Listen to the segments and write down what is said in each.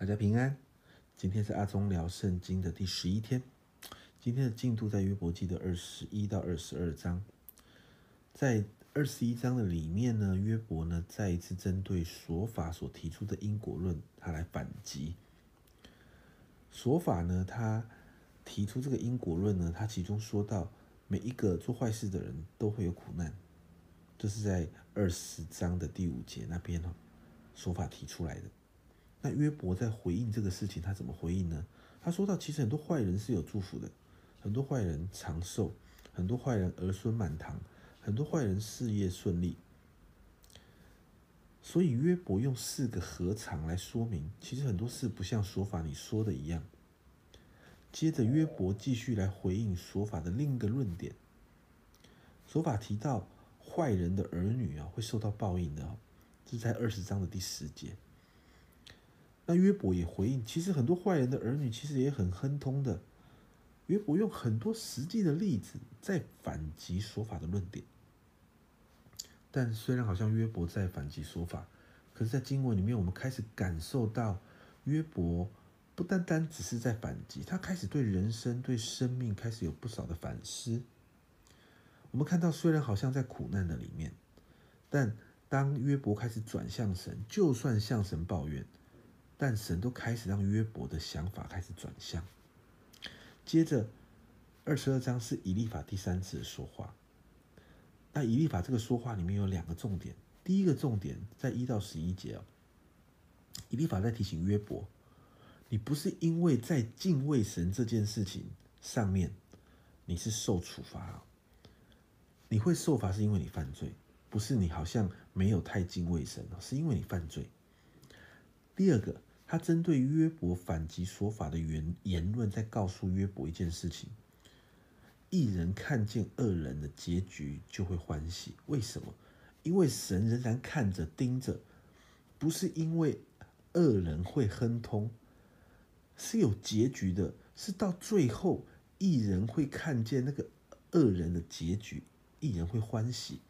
大家平安。今天是阿宗聊圣经的第十一天。今天的进度在约伯记的二十一到二十二章。在二十一章的里面呢，约伯呢再一次针对说法所提出的因果论，他来反击。说法呢，他提出这个因果论呢，他其中说到每一个做坏事的人都会有苦难，这是在二十章的第五节那边哦，说法提出来的。那约伯在回应这个事情，他怎么回应呢？他说到，其实很多坏人是有祝福的，很多坏人长寿，很多坏人儿孙满堂，很多坏人事业顺利。所以约伯用四个何尝来说明，其实很多事不像说法你说的一样。接着约伯继续来回应说法的另一个论点。说法提到坏人的儿女啊会受到报应的，哦这是在二十章的第十节。那约伯也回应，其实很多坏人的儿女其实也很亨通的。约伯用很多实际的例子在反击说法的论点。但虽然好像约伯在反击说法，可是，在经文里面，我们开始感受到约伯不单单只是在反击，他开始对人生、对生命开始有不少的反思。我们看到，虽然好像在苦难的里面，但当约伯开始转向神，就算向神抱怨。但神都开始让约伯的想法开始转向。接着，二十二章是以利法第三次的说话。那以利法这个说话里面有两个重点。第一个重点在一到十一节哦，以利法在提醒约伯：你不是因为在敬畏神这件事情上面你是受处罚，你会受罚是因为你犯罪，不是你好像没有太敬畏神是因为你犯罪。第二个。他针对约伯反击说法的言言论，在告诉约伯一件事情：一人看见恶人的结局就会欢喜。为什么？因为神仍然看着盯着，不是因为恶人会亨通，是有结局的，是到最后一人会看见那个恶人的结局，一人会欢喜。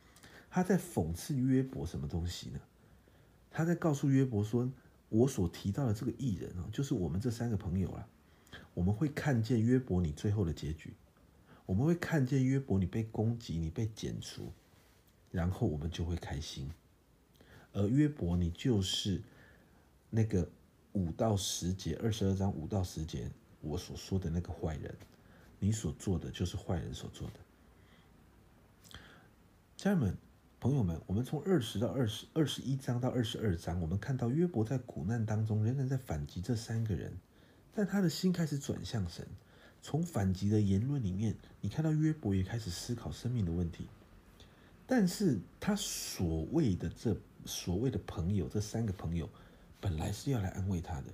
他在讽刺约伯什么东西呢？他在告诉约伯说。我所提到的这个艺人啊，就是我们这三个朋友啊。我们会看见约伯你最后的结局，我们会看见约伯你被攻击，你被剪除，然后我们就会开心。而约伯你就是那个五到十节二十二章五到十节我所说的那个坏人，你所做的就是坏人所做的，家人们。朋友们，我们从二十到二十二十一章到二十二章，我们看到约伯在苦难当中仍然在反击这三个人，但他的心开始转向神。从反击的言论里面，你看到约伯也开始思考生命的问题。但是他所谓的这所谓的朋友，这三个朋友本来是要来安慰他的，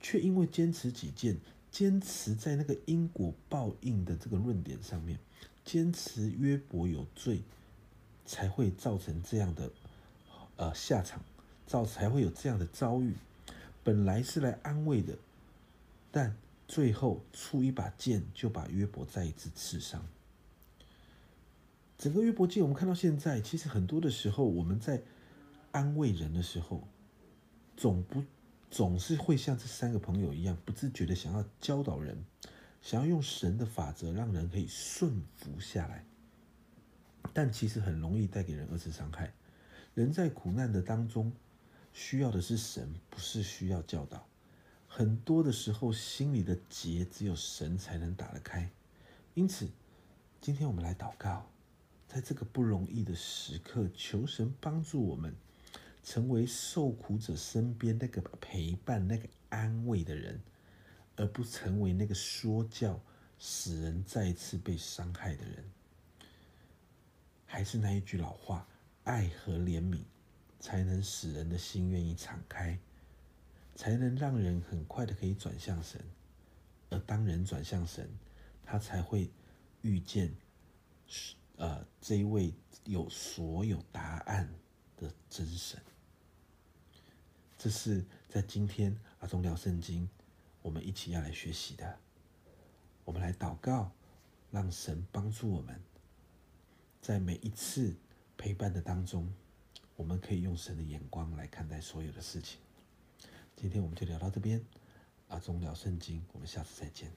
却因为坚持己见，坚持在那个因果报应的这个论点上面，坚持约伯有罪。才会造成这样的呃下场，造才会有这样的遭遇。本来是来安慰的，但最后出一把剑就把约伯再一次刺伤。整个约伯记，我们看到现在，其实很多的时候，我们在安慰人的时候，总不总是会像这三个朋友一样，不自觉的想要教导人，想要用神的法则让人可以顺服下来。但其实很容易带给人二次伤害。人在苦难的当中，需要的是神，不是需要教导。很多的时候，心里的结只有神才能打得开。因此，今天我们来祷告，在这个不容易的时刻，求神帮助我们，成为受苦者身边那个陪伴、那个安慰的人，而不成为那个说教、使人再次被伤害的人。还是那一句老话，爱和怜悯，才能使人的心愿意敞开，才能让人很快的可以转向神。而当人转向神，他才会遇见，呃，这一位有所有答案的真神。这是在今天阿忠聊圣经，我们一起要来学习的。我们来祷告，让神帮助我们。在每一次陪伴的当中，我们可以用神的眼光来看待所有的事情。今天我们就聊到这边，阿忠聊圣经，我们下次再见。